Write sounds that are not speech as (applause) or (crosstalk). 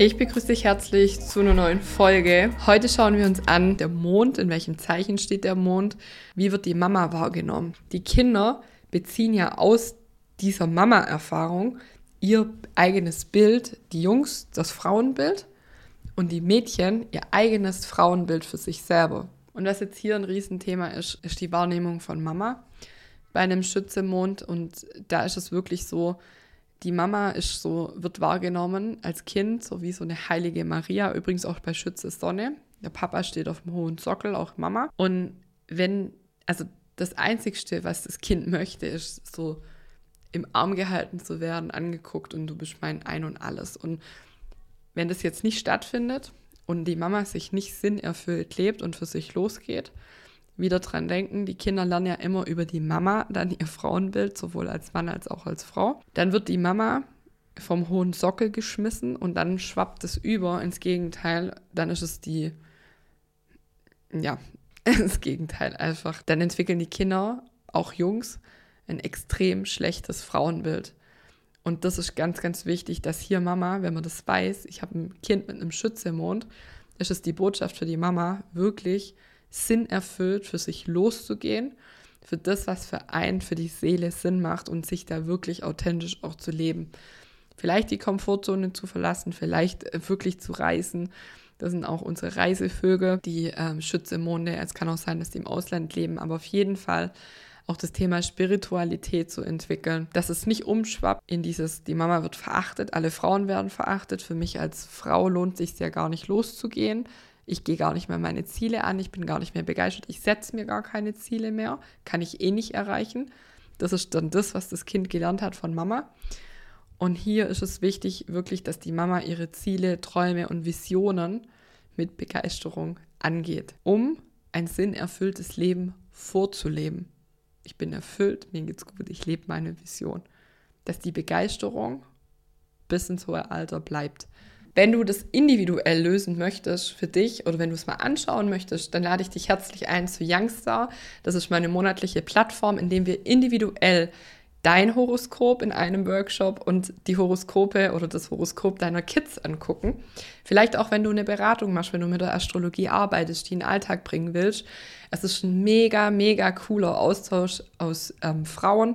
Ich begrüße dich herzlich zu einer neuen Folge. Heute schauen wir uns an, der Mond, in welchem Zeichen steht der Mond, wie wird die Mama wahrgenommen. Die Kinder beziehen ja aus dieser Mama-Erfahrung ihr eigenes Bild, die Jungs das Frauenbild und die Mädchen ihr eigenes Frauenbild für sich selber. Und was jetzt hier ein Riesenthema ist, ist die Wahrnehmung von Mama bei einem Schützemond. Und da ist es wirklich so, die Mama ist so, wird wahrgenommen als Kind, so wie so eine heilige Maria, übrigens auch bei Schütze Sonne. Der Papa steht auf dem hohen Sockel, auch Mama. Und wenn, also das Einzigste, was das Kind möchte, ist so im Arm gehalten zu werden, angeguckt und du bist mein Ein und Alles. Und wenn das jetzt nicht stattfindet und die Mama sich nicht sinnerfüllt lebt und für sich losgeht, wieder dran denken, die Kinder lernen ja immer über die Mama dann ihr Frauenbild, sowohl als Mann als auch als Frau. Dann wird die Mama vom hohen Sockel geschmissen und dann schwappt es über ins Gegenteil. Dann ist es die, ja, (laughs) das Gegenteil einfach. Dann entwickeln die Kinder, auch Jungs, ein extrem schlechtes Frauenbild. Und das ist ganz, ganz wichtig, dass hier Mama, wenn man das weiß, ich habe ein Kind mit einem Schützemond, ist es die Botschaft für die Mama, wirklich Sinn erfüllt, für sich loszugehen, für das, was für einen, für die Seele Sinn macht und sich da wirklich authentisch auch zu leben. Vielleicht die Komfortzone zu verlassen, vielleicht äh, wirklich zu reisen. Das sind auch unsere Reisevögel, die ähm, Schützemonde. Es kann auch sein, dass die im Ausland leben, aber auf jeden Fall auch das Thema Spiritualität zu entwickeln, dass es nicht umschwappt in dieses, die Mama wird verachtet, alle Frauen werden verachtet. Für mich als Frau lohnt sich ja gar nicht loszugehen, ich gehe gar nicht mehr meine Ziele an, ich bin gar nicht mehr begeistert, ich setze mir gar keine Ziele mehr, kann ich eh nicht erreichen. Das ist dann das, was das Kind gelernt hat von Mama. Und hier ist es wichtig, wirklich, dass die Mama ihre Ziele, Träume und Visionen mit Begeisterung angeht, um ein sinnerfülltes Leben vorzuleben. Ich bin erfüllt, mir geht's gut, ich lebe meine Vision. Dass die Begeisterung bis ins hohe Alter bleibt. Wenn du das individuell lösen möchtest für dich oder wenn du es mal anschauen möchtest, dann lade ich dich herzlich ein zu Youngstar. Das ist meine monatliche Plattform, in der wir individuell dein Horoskop in einem Workshop und die Horoskope oder das Horoskop deiner Kids angucken. Vielleicht auch, wenn du eine Beratung machst, wenn du mit der Astrologie arbeitest, die in den Alltag bringen willst. Es ist ein mega, mega cooler Austausch aus ähm, Frauen,